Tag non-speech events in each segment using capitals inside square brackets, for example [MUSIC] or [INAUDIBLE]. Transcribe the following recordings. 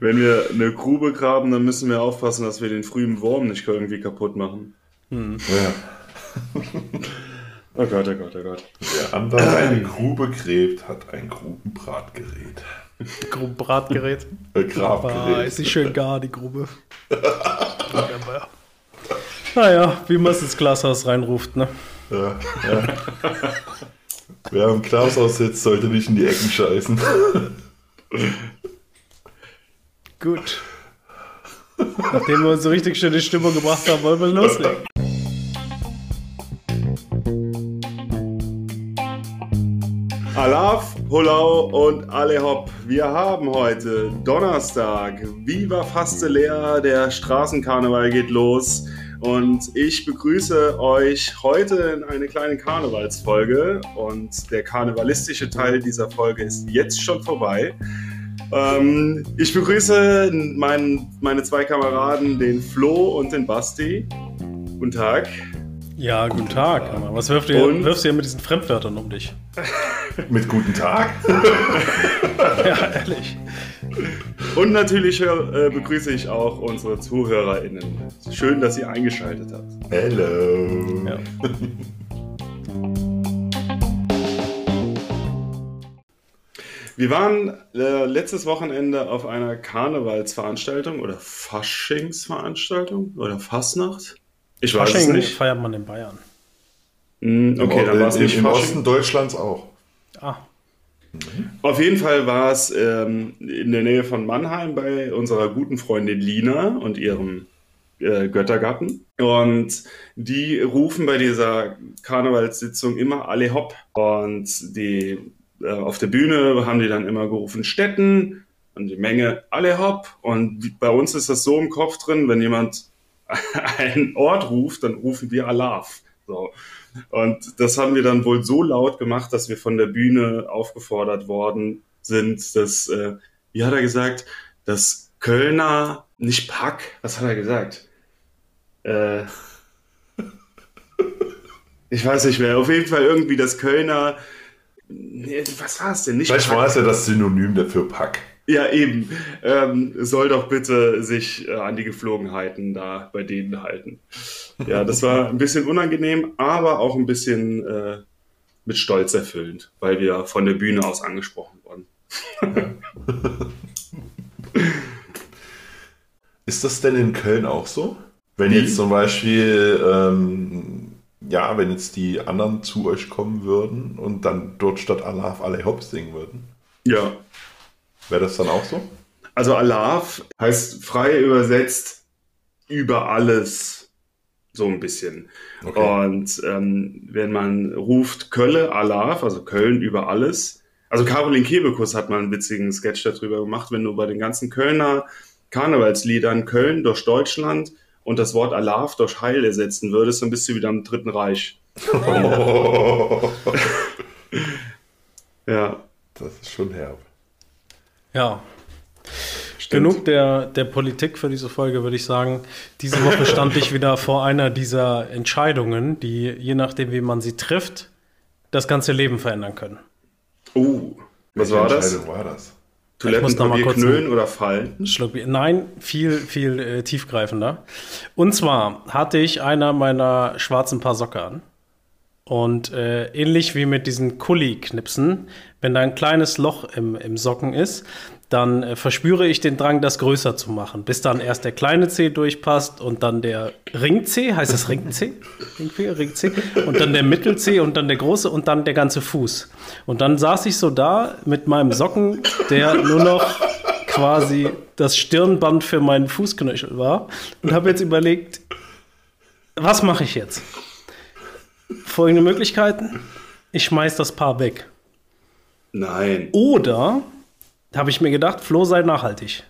wenn wir eine Grube graben, dann müssen wir aufpassen, dass wir den frühen Wurm nicht irgendwie kaputt machen. Hm. Ja. [LAUGHS] oh Gott, oh Gott, oh Gott. Wer andere eine Grube gräbt, hat ein Grubenbratgerät. [LAUGHS] Grubenbratgerät? Äh, Grabgerät. Ah, ist nicht schön gar, die Grube. [LAUGHS] naja, wie man es ins Glashaus reinruft, ne? Ja, ja. Wer im Glashaus sitzt, sollte nicht in die Ecken scheißen. Gut. Nachdem wir uns so richtig schöne Stimmung gebracht haben, wollen wir loslegen. Alaf, Hulau und alle hopp. Wir haben heute Donnerstag. Viva Fastelea, der Straßenkarneval geht los. Und ich begrüße euch heute in eine kleine Karnevalsfolge. Und der karnevalistische Teil dieser Folge ist jetzt schon vorbei. Ähm, ich begrüße mein, meine zwei Kameraden, den Flo und den Basti. Guten Tag. Ja, guten Tag. Was wirft ihr, und? wirfst du hier mit diesen Fremdwörtern um dich? [LAUGHS] mit guten Tag? [LAUGHS] ja, ehrlich. Und natürlich äh, begrüße ich auch unsere ZuhörerInnen. Schön, dass ihr eingeschaltet habt. Hello. Ja. [LAUGHS] Wir waren äh, letztes Wochenende auf einer Karnevalsveranstaltung oder Faschingsveranstaltung oder Fastnacht. Ich weiß Fasching es nicht. feiert man in Bayern. Mm, okay, dann war es nicht Im Osten Deutschlands auch. Ah. Auf jeden Fall war es ähm, in der Nähe von Mannheim bei unserer guten Freundin Lina und ihrem äh, Göttergatten. Und die rufen bei dieser Karnevalssitzung immer alle hopp. Und die äh, auf der Bühne haben die dann immer gerufen Städten und die Menge alle hopp. Und bei uns ist das so im Kopf drin, wenn jemand [LAUGHS] einen Ort ruft, dann rufen wir Alaf. So. Und das haben wir dann wohl so laut gemacht, dass wir von der Bühne aufgefordert worden sind, dass, äh, wie hat er gesagt, das Kölner, nicht Pack, was hat er gesagt? Äh, [LAUGHS] ich weiß nicht mehr, auf jeden Fall irgendwie das Kölner was war es denn? Nicht Vielleicht war es ja das Synonym dafür Pack. Ja, eben. Ähm, soll doch bitte sich äh, an die Geflogenheiten da bei denen halten. Ja, das war ein bisschen unangenehm, aber auch ein bisschen äh, mit Stolz erfüllend, weil wir von der Bühne aus angesprochen wurden. [LAUGHS] Ist das denn in Köln auch so? Wenn Wie? jetzt zum Beispiel ähm, ja, wenn jetzt die anderen zu euch kommen würden und dann dort statt Alaf alle Hops singen würden. Ja. Wäre das dann auch so? Also Alaf heißt frei übersetzt über alles so ein bisschen. Okay. Und ähm, wenn man ruft Kölle Alaf, also Köln über alles, also Caroline Kebekus hat mal einen witzigen Sketch darüber gemacht, wenn du bei den ganzen Kölner Karnevalsliedern Köln durch Deutschland und das Wort Alaf durch Heil ersetzen würdest, dann bist du wieder im Dritten Reich. Oh. [LAUGHS] ja. Das ist schon herb. Ja. Stimmt. Genug der, der Politik für diese Folge, würde ich sagen. Diese Woche stand ich wieder vor einer dieser Entscheidungen, die, je nachdem, wie man sie trifft, das ganze Leben verändern können. Oh, was war das? war das? Toilettenpapier knüllen oder fallen? Schluck Nein, viel, viel äh, tiefgreifender. Und zwar hatte ich einer meiner schwarzen Paar Socke an. Und äh, ähnlich wie mit diesen Kulli-Knipsen, wenn da ein kleines Loch im, im Socken ist, dann äh, verspüre ich den Drang, das größer zu machen, bis dann erst der kleine C durchpasst und dann der Ring C, heißt das Ring C? Ring C? Und dann der Mittel C und dann der große und dann der ganze Fuß. Und dann saß ich so da mit meinem Socken, der nur noch quasi das Stirnband für meinen Fußknöchel war und habe jetzt überlegt, was mache ich jetzt? Folgende Möglichkeiten. Ich schmeiß das Paar weg. Nein. Oder habe ich mir gedacht, Flo sei nachhaltig.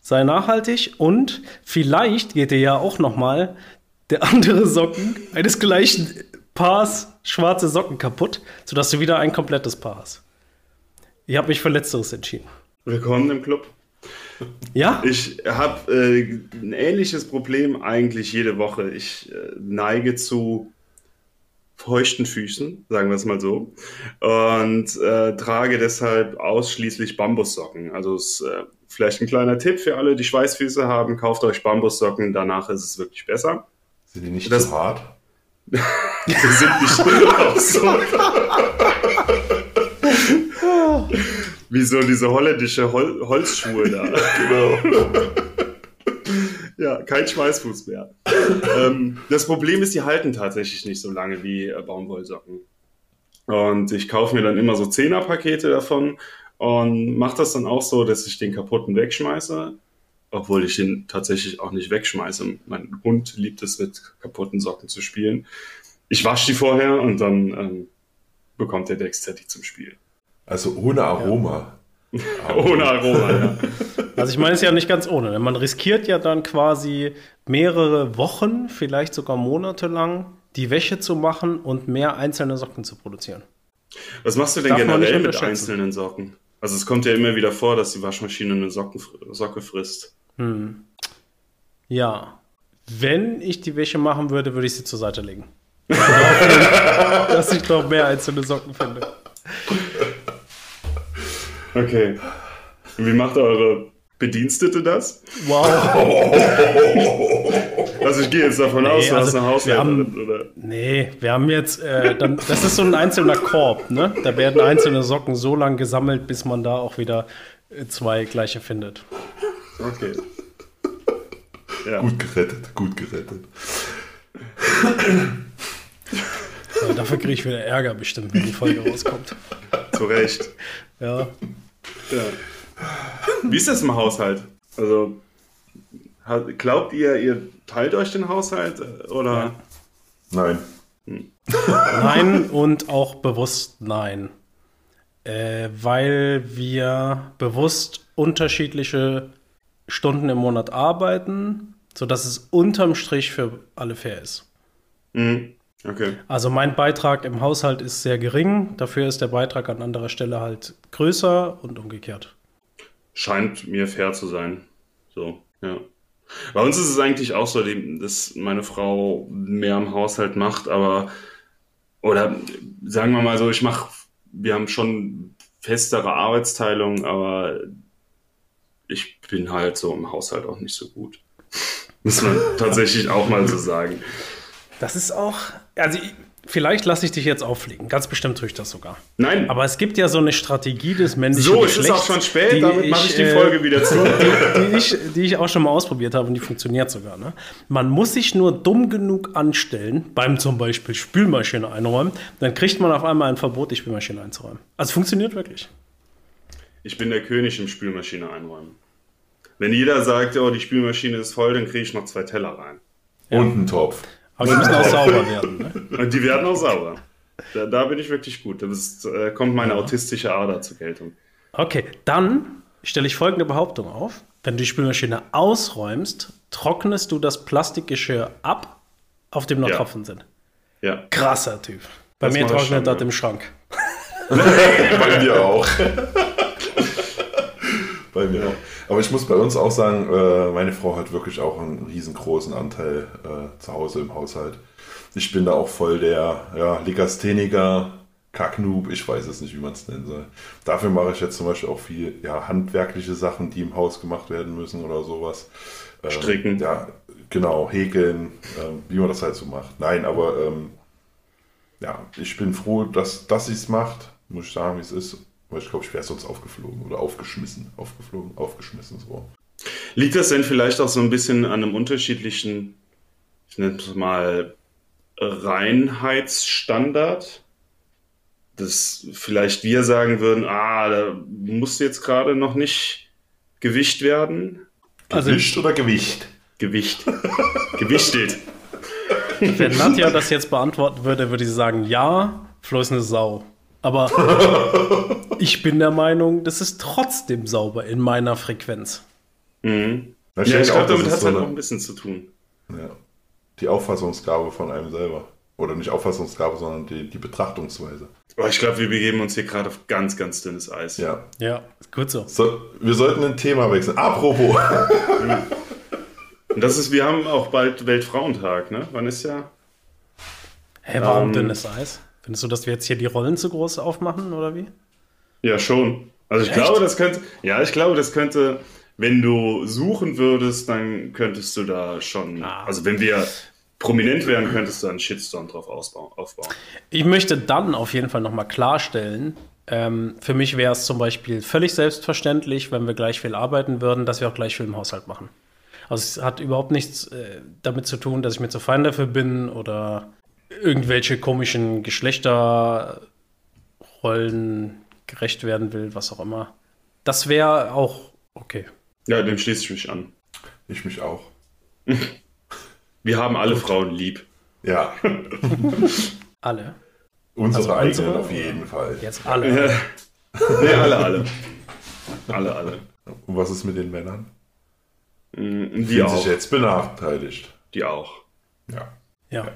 Sei nachhaltig und vielleicht geht dir ja auch noch mal der andere Socken eines gleichen Paars schwarze Socken kaputt, sodass du wieder ein komplettes Paar hast. Ich habe mich für Letzteres entschieden. Willkommen im Club. Ja? Ich habe äh, ein ähnliches Problem eigentlich jede Woche. Ich äh, neige zu feuchten Füßen, sagen wir es mal so, und äh, trage deshalb ausschließlich Bambussocken. Also es äh, vielleicht ein kleiner Tipp für alle, die Schweißfüße haben, kauft euch Bambussocken, danach ist es wirklich besser. Sind die nicht Das- zu hart? [LAUGHS] Die sind nicht [LAUGHS] auch so. Wie so diese holländische Hol Holzschuhe da. [LAUGHS] Genau. Ja, kein Schweißfuß mehr. [LAUGHS] ähm, das Problem ist, die halten tatsächlich nicht so lange wie äh, Baumwollsocken. Und ich kaufe mir dann immer so Zehnerpakete davon und mache das dann auch so, dass ich den kaputten wegschmeiße, obwohl ich den tatsächlich auch nicht wegschmeiße. Mein Hund liebt es, mit kaputten Socken zu spielen. Ich wasche die vorher und dann ähm, bekommt der Dexter die zum Spiel. Also ohne Aroma. [LAUGHS] Ohne Aroma, ja. [LAUGHS] Also ich meine es ja nicht ganz ohne. denn Man riskiert ja dann quasi mehrere Wochen, vielleicht sogar Monate lang, die Wäsche zu machen und mehr einzelne Socken zu produzieren. Was machst du denn Darf generell mit einzelnen Socken? Also es kommt ja immer wieder vor, dass die Waschmaschine eine Socken, Socke frisst. Ja. Wenn ich die Wäsche machen würde, würde ich sie zur Seite legen. [LAUGHS] Dass ich noch mehr einzelne Socken finde. Okay. Wie macht eure Bedienstete das? Wow. Also ich gehe jetzt davon aus, du also hast eine wir Haushälterin, oder? Nee, wir haben jetzt, äh, dann, das ist so ein einzelner Korb, ne? Da werden einzelne Socken so lang gesammelt, bis man da auch wieder äh, zwei gleiche findet. Okay. Ja. Gut gerettet, gut gerettet. Ja, dafür kriege ich wieder Ärger bestimmt, wenn die Folge rauskommt. Zu Recht. Ja. Ja. Wie ist das im Haushalt? Also, glaubt ihr, ihr teilt euch den Haushalt äh, oder? Nein. Nein und auch bewusst nein. Äh, weil wir bewusst unterschiedliche Stunden im Monat arbeiten, sodass es unterm Strich für alle fair ist. Mhm. Okay. Also mein Beitrag im Haushalt ist sehr gering, dafür ist der Beitrag an anderer Stelle halt größer und umgekehrt. Scheint mir fair zu sein. So, ja. Bei uns ist es eigentlich auch so, dass meine Frau mehr am Haushalt macht, aber oder sagen wir mal so, ich mache, wir haben schon festere Arbeitsteilung, aber ich bin halt so im Haushalt auch nicht so gut. Muss man tatsächlich auch mal so sagen. Das ist auch, also ich, vielleicht lasse ich dich jetzt auffliegen, ganz bestimmt tue ich das sogar. Nein, Aber es gibt ja so eine Strategie des männlichen so, es ist auch schon spät, die damit mache ich die äh, Folge wieder zu. [LAUGHS] die ich, die ich auch schon mal ausprobiert habe und die funktioniert sogar. Ne? Man muss sich nur dumm genug anstellen, beim zum Beispiel Spülmaschine einräumen, dann kriegt man auf einmal ein Verbot, die Spülmaschine einzuräumen. Also funktioniert wirklich. Ich bin der König im Spülmaschine einräumen. Wenn jeder sagt, oh, die Spülmaschine ist voll, dann kriege ich noch zwei Teller rein. Und ein Topf. Aber die müssen auch sauber werden. Ne? Und die werden auch sauber. Da, da bin ich wirklich gut. Da äh, kommt meine autistische Ader zur Geltung. Okay, dann stelle ich folgende Behauptung auf. Wenn du die Spülmaschine ausräumst, trocknest du das Plastikgeschirr ab, auf dem noch Ja. Tropfen sind. Ja. Krasser Typ. Bei Das mir trocknet schon, das ja. im Schrank. [LAUGHS] Bei mir auch. bei mir auch. Aber ich muss bei uns auch sagen, äh, meine Frau hat wirklich auch einen riesengroßen Anteil äh, zu Hause im Haushalt. Ich bin da auch voll der ja, Legastheniker, Kacknoob, ich weiß es nicht, wie man es nennen soll. Dafür mache ich jetzt zum Beispiel auch viel ja, handwerkliche Sachen, die im Haus gemacht werden müssen oder sowas. Ähm, Stricken. Ja, genau, häkeln, ähm, wie man das halt so macht. Nein, aber ähm, ja, ich bin froh, dass, dass sie es macht. Muss ich sagen, wie es ist. Aber ich glaube, ich wäre sonst aufgeflogen oder aufgeschmissen. Aufgeflogen, aufgeschmissen, so. Liegt das denn vielleicht auch so ein bisschen an einem unterschiedlichen, ich nenne es mal, Reinheitsstandard? Dass vielleicht wir sagen würden, ah, da muss jetzt gerade noch nicht gewicht werden. Also- Gewicht oder Gewicht? Gewicht. [LAUGHS] Gewichtet. Wenn Nadja das jetzt beantworten würde, würde sie sagen, ja, Flo ist eine Sau. Aber [LAUGHS] ich bin der Meinung, das ist trotzdem sauber in meiner Frequenz. Mhm. Ja, ich glaube, damit hat es so halt auch ein bisschen zu tun. ja, die Auffassungsgabe von einem selber. Oder nicht Auffassungsgabe, sondern die, die Betrachtungsweise. Aber ich glaube, wir begeben uns hier gerade auf ganz, ganz dünnes Eis. Ja. Ja, gut so. So, wir sollten ein Thema wechseln. Apropos. [LAUGHS] Und das ist, wir haben auch bald Weltfrauentag, ne? Wann ist ja? Hä, warum Ähm. dünnes Eis? Findest du, dass wir jetzt hier die Rollen zu groß aufmachen oder wie? Ja, schon. Also ich Echt? glaube, das könnte, ja, ich glaube, das könnte wenn du suchen würdest, dann könntest du da schon, Ah. also wenn wir prominent wären, könntest du einen Shitstorm drauf ausbauen, aufbauen. Ich möchte dann auf jeden Fall nochmal klarstellen, ähm, für mich wäre es zum Beispiel völlig selbstverständlich, wenn wir gleich viel arbeiten würden, dass wir auch gleich viel im Haushalt machen. Also es hat überhaupt nichts äh, damit zu tun, dass ich mir zu fein dafür bin oder irgendwelche komischen Geschlechterrollen gerecht werden will, was auch immer. Das wäre auch okay. Ja, dem schließe ich mich an. Ich mich auch. [LAUGHS] Wir haben alle Frauen lieb. Ja, [LAUGHS] Alle. unsere Also eigenen unsere- auf jeden Fall. Jetzt alle. Ja. [LAUGHS] nee, alle, alle. Alle, alle. Und was ist mit den Männern? Mm, Die Fühlen auch. sich jetzt benachteiligt. Die auch. Ja. Ja.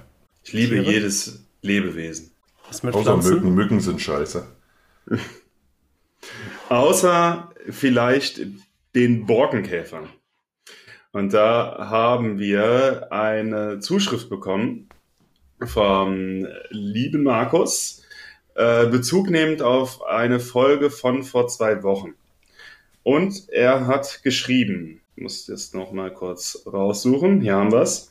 Ich liebe Tiere? jedes Lebewesen. Was mit Außer Pflanzen? Mücken. Mücken sind scheiße. Außer vielleicht den Borkenkäfer. Und da haben wir eine Zuschrift bekommen vom lieben Markus, äh, Bezug nehmend auf eine Folge von vor zwei Wochen. Und er hat geschrieben, ich muss das nochmal kurz raussuchen, hier haben wir es,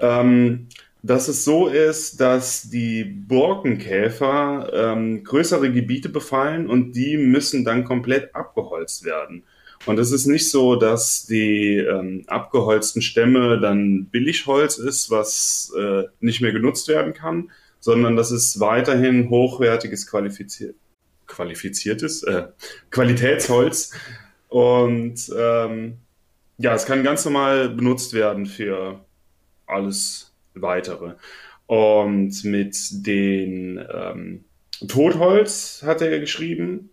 ähm, dass es so ist, dass die Borkenkäfer ähm, größere Gebiete befallen und die müssen dann komplett abgeholzt werden. Und es ist nicht so, dass die ähm, abgeholzten Stämme dann Billigholz ist, was äh, nicht mehr genutzt werden kann, sondern dass es weiterhin hochwertiges qualifiziert, qualifiziertes äh, Qualitätsholz und ähm, ja, es kann ganz normal benutzt werden für alles weitere. Und mit den ähm, Totholz hat er geschrieben,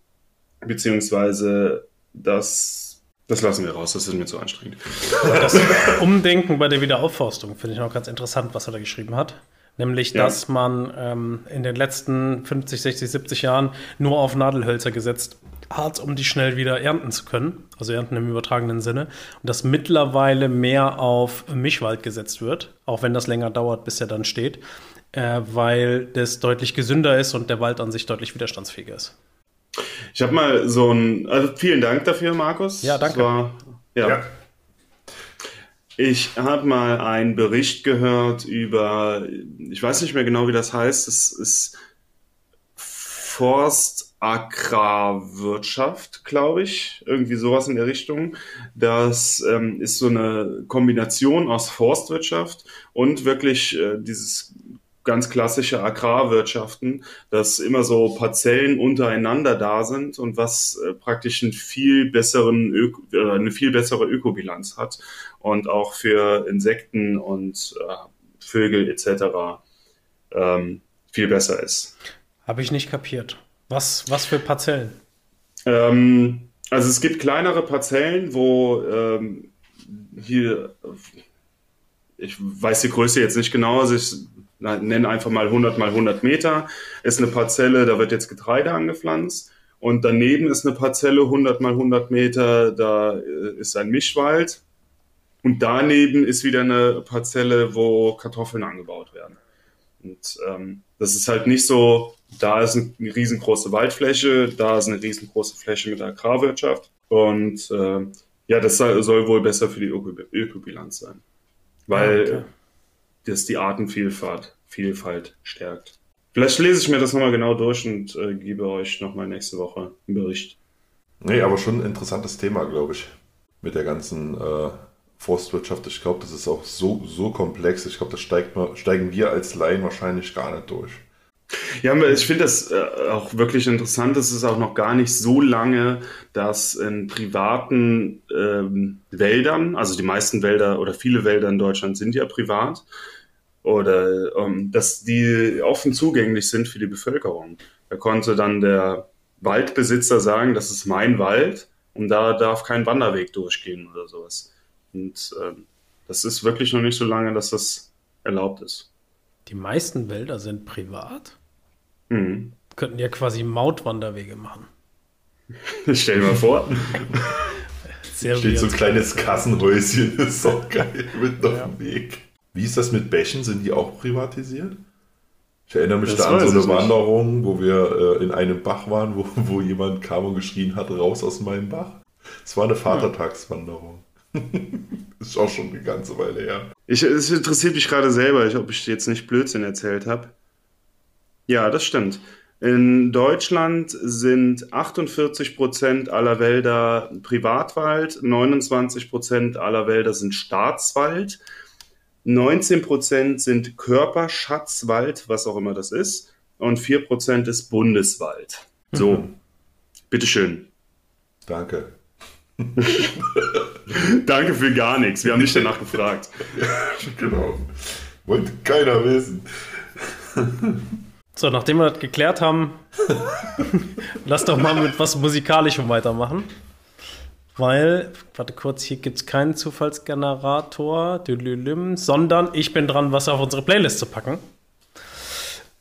beziehungsweise das, das lassen wir raus, das ist mir zu anstrengend. Das Umdenken bei der Wiederaufforstung finde ich noch ganz interessant, was er da geschrieben hat. Nämlich, Ja. dass man ähm, in den letzten 50, 60, 70 Jahren nur auf Nadelhölzer gesetzt hat, um die schnell wieder ernten zu können. Also ernten im übertragenen Sinne. Und dass mittlerweile mehr auf Mischwald gesetzt wird, auch wenn das länger dauert, bis er dann steht, äh, weil das deutlich gesünder ist und der Wald an sich deutlich widerstandsfähiger ist. Ich habe mal so ein, also vielen Dank dafür, Markus. Ja, danke. War, ja. Ja. Ich habe mal einen Bericht gehört über, ich weiß nicht mehr genau, wie das heißt, es ist Forstagrarwirtschaft, glaube ich, irgendwie sowas in der Richtung. Das ähm, ist so eine Kombination aus Forstwirtschaft und wirklich äh, dieses ganz klassische Agrarwirtschaften, dass immer so Parzellen untereinander da sind und was äh, praktisch einen viel besseren Öko, äh, eine viel bessere Ökobilanz hat und auch für Insekten und äh, Vögel etc. Ähm, viel besser ist. Habe ich nicht kapiert. Was, was für Parzellen? Ähm, also es gibt kleinere Parzellen, wo ähm, hier, ich weiß die Größe jetzt nicht genau, also ich nenne einfach mal 100 mal 100 Meter, ist eine Parzelle, da wird jetzt Getreide angepflanzt und daneben ist eine Parzelle 100 mal 100 Meter, da äh, ist ein Mischwald und daneben ist wieder eine Parzelle, wo Kartoffeln angebaut werden. Und ähm, das ist halt nicht so, da ist eine riesengroße Waldfläche, da ist eine riesengroße Fläche mit Agrarwirtschaft. Und äh, ja, das soll, wohl besser für die Öko Ökobilanz sein. Weil okay. das die Artenvielfalt Vielfalt stärkt. Vielleicht lese ich mir das nochmal genau durch und äh, gebe euch nochmal nächste Woche einen Bericht. Nee, aber schon ein interessantes Thema, glaube ich. Mit der ganzen äh, Forstwirtschaft. Ich glaube, das ist auch so, so komplex. Ich glaube, das steigt, steigen wir als Laien wahrscheinlich gar nicht durch. Ja, ich finde das äh, auch wirklich interessant. Es ist auch noch gar nicht so lange, dass in privaten ähm, Wäldern, also die meisten Wälder oder viele Wälder in Deutschland sind ja privat, oder ähm, dass die offen zugänglich sind für die Bevölkerung. Da konnte dann der Waldbesitzer sagen, das ist mein Wald und da darf kein Wanderweg durchgehen oder sowas. Und ähm, das ist wirklich noch nicht so lange, dass das erlaubt ist. Die meisten Wälder sind privat. Mhm. Könnten ja quasi Mautwanderwege machen. [LAUGHS] Stell dir mal vor. [LAUGHS] Sehr Steht so ein kleines Kassenhäuschen, ist so geil, mitten auf dem Weg. Wie ist das mit Bächen? Sind die auch privatisiert? Ich erinnere mich Das da an so eine nicht. Wanderung, wo wir äh, in einem Bach waren, wo, [LAUGHS] wo jemand kam und geschrien hat, raus aus meinem Bach. Es war eine Vatertagswanderung. ist auch schon eine ganze Weile her. Ich, es interessiert mich gerade selber, ob ich jetzt nicht Blödsinn erzählt habe. Ja, das stimmt. In Deutschland sind 48 Prozent aller Wälder Privatwald, 29 Prozent aller Wälder sind Staatswald, 19 Prozent sind Körperschatzwald, was auch immer das ist, und 4 Prozent ist Bundeswald. So, mhm. bitteschön. Danke. [LAUGHS] Danke für gar nichts. Wir haben nicht danach gefragt. [LAUGHS] genau. Wollte keiner wissen. [LAUGHS] So, nachdem wir das geklärt haben, lass doch mal mit was Musikalischem weitermachen. Weil, warte kurz, hier gibt es keinen Zufallsgenerator, sondern ich bin dran, was auf unsere Playlist zu packen.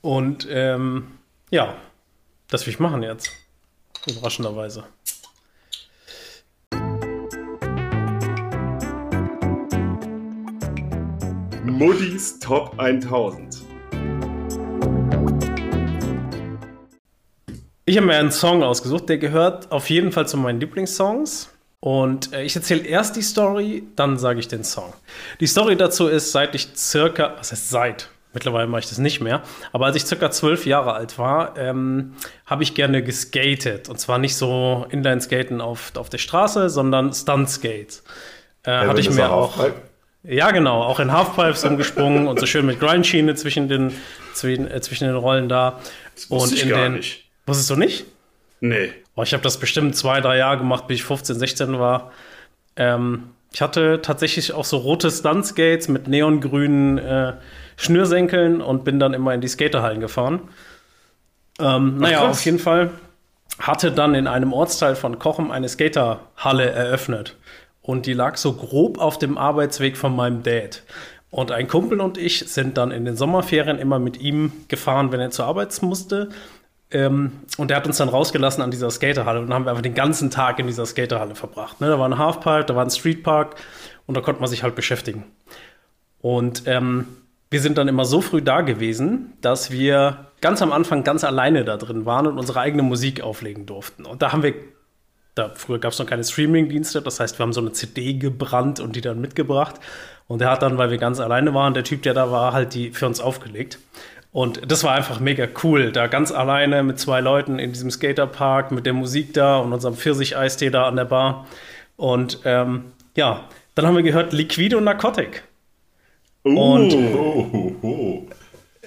Und ähm, ja, das will ich machen jetzt. Überraschenderweise. Muddis Top 1000. Ich habe mir einen Song ausgesucht, der gehört auf jeden Fall zu meinen Lieblingssongs. Und äh, ich erzähle erst die Story, dann sage ich den Song. Die Story dazu ist, seit ich circa, was heißt seit? Mittlerweile mache ich das nicht mehr. Aber als ich circa zwölf Jahre alt war, ähm, habe ich gerne geskatet. Und zwar nicht so Inline-Skaten auf, auf der Straße, sondern Stunt-Skates. Äh, ja, hatte ich mir auch. Ja, genau, auch in Halfpipes umgesprungen und so schön mit Grindschiene zwischen den, zwischen, äh, zwischen den Rollen da. Das und ich in gar den, nicht. Wusstest du nicht? Nee. Oh, ich habe das bestimmt zwei, drei Jahre gemacht, bis ich 15, 16 war. Ähm, ich hatte tatsächlich auch so rote Stuntskates mit neongrünen äh, Schnürsenkeln und bin dann immer in die Skaterhallen gefahren. Ähm, naja, auf jeden Fall hatte dann in einem Ortsteil von Kochem eine Skaterhalle eröffnet. Und die lag so grob auf dem Arbeitsweg von meinem Dad. Und ein Kumpel und ich sind dann in den Sommerferien immer mit ihm gefahren, wenn er zur Arbeit musste. Ähm, und er hat uns dann rausgelassen an dieser Skaterhalle und dann haben wir einfach den ganzen Tag in dieser Skaterhalle verbracht. Ne? Da war ein Halfpipe, da war ein Streetpark und da konnte man sich halt beschäftigen. Und ähm, wir sind dann immer so früh da gewesen, dass wir ganz am Anfang ganz alleine da drin waren und unsere eigene Musik auflegen durften. Und da haben wir, da früher gab es noch keine Streaming-Dienste, das heißt, wir haben so eine CD gebrannt und die dann mitgebracht. Und er hat dann, weil wir ganz alleine waren, der Typ, der da war, halt die für uns aufgelegt. Und das war einfach mega cool, da ganz alleine mit zwei Leuten in diesem Skaterpark mit der Musik da und unserem Pfirsich-Eistee da an der Bar. Und ähm, ja, dann haben wir gehört Liquido Narcotic. Uh, und oh, oh, oh.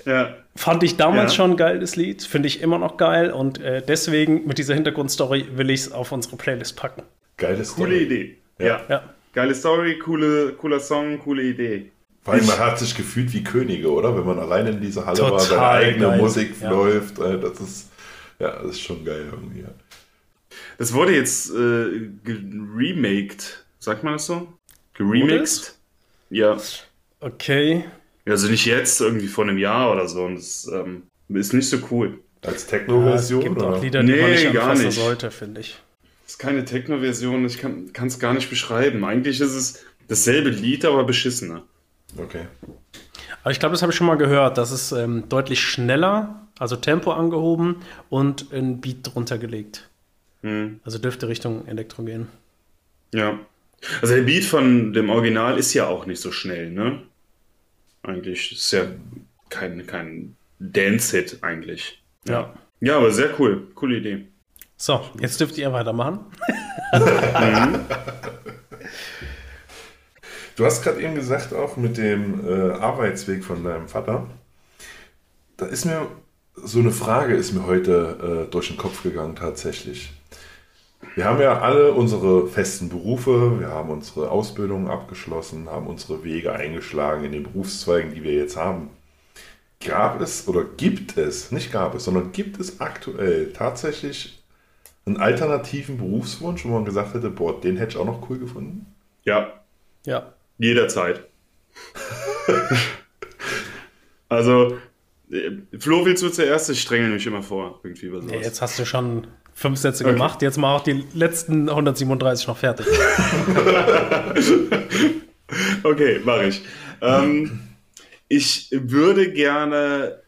Ja. Fand ich damals ja. schon ein geiles Lied, finde ich immer noch geil und äh, deswegen mit dieser Hintergrundstory will ich es auf unsere Playlist packen. Geile Story. Coole Idee. Ja. ja. Geile Story, coole, cooler Song, coole Idee. Vor allem, man hat sich gefühlt wie Könige, oder? Wenn man alleine in dieser Halle Total war, seine eigene geil. Musik ja. läuft. Äh, das ist, ja, das ist schon geil irgendwie. Das wurde jetzt äh, geremaked, sagt man das so? Geremixed? Ja. Okay. Also nicht jetzt, irgendwie vor einem Jahr oder so. Und das ähm, ist nicht so cool. Als Techno-Version? Ja, es gibt oder? auch Lieder, die nee, man nicht gar nicht. sollte, finde ich. Das ist keine Techno-Version, ich kann es gar nicht beschreiben. Eigentlich ist es dasselbe Lied, aber beschissener. Okay. Aber ich glaube, das habe ich schon mal gehört. Das ist ähm, deutlich schneller, also Tempo angehoben und ein Beat drunter gelegt. Hm. Also dürfte Richtung Elektro gehen. Ja. Also der Beat von dem Original ist ja auch nicht so schnell, ne? Eigentlich ist ja kein, kein Dance-Hit eigentlich. Ja. ja. Ja, aber sehr cool. Coole Idee. So, jetzt dürft ihr weitermachen. Du hast gerade eben gesagt, auch mit dem äh, Arbeitsweg von deinem Vater. Da ist mir so eine Frage ist mir heute äh, durch den Kopf gegangen tatsächlich. Wir haben ja alle unsere festen Berufe, wir haben unsere Ausbildung abgeschlossen, haben unsere Wege eingeschlagen in den Berufszweigen, die wir jetzt haben. Gab es oder gibt es, nicht gab es, sondern gibt es aktuell tatsächlich einen alternativen Berufswunsch, wo man gesagt hätte, boah, den hätte ich auch noch cool gefunden? Ja. Ja. Jederzeit. [LAUGHS] also, Flo, willst du zuerst? Ich strenge mich immer vor. Irgendwie was nee, jetzt hast du schon fünf Sätze okay. gemacht. Jetzt mach auch die letzten 137 noch fertig. [LAUGHS] okay, mache ich. Ähm, ich würde gerne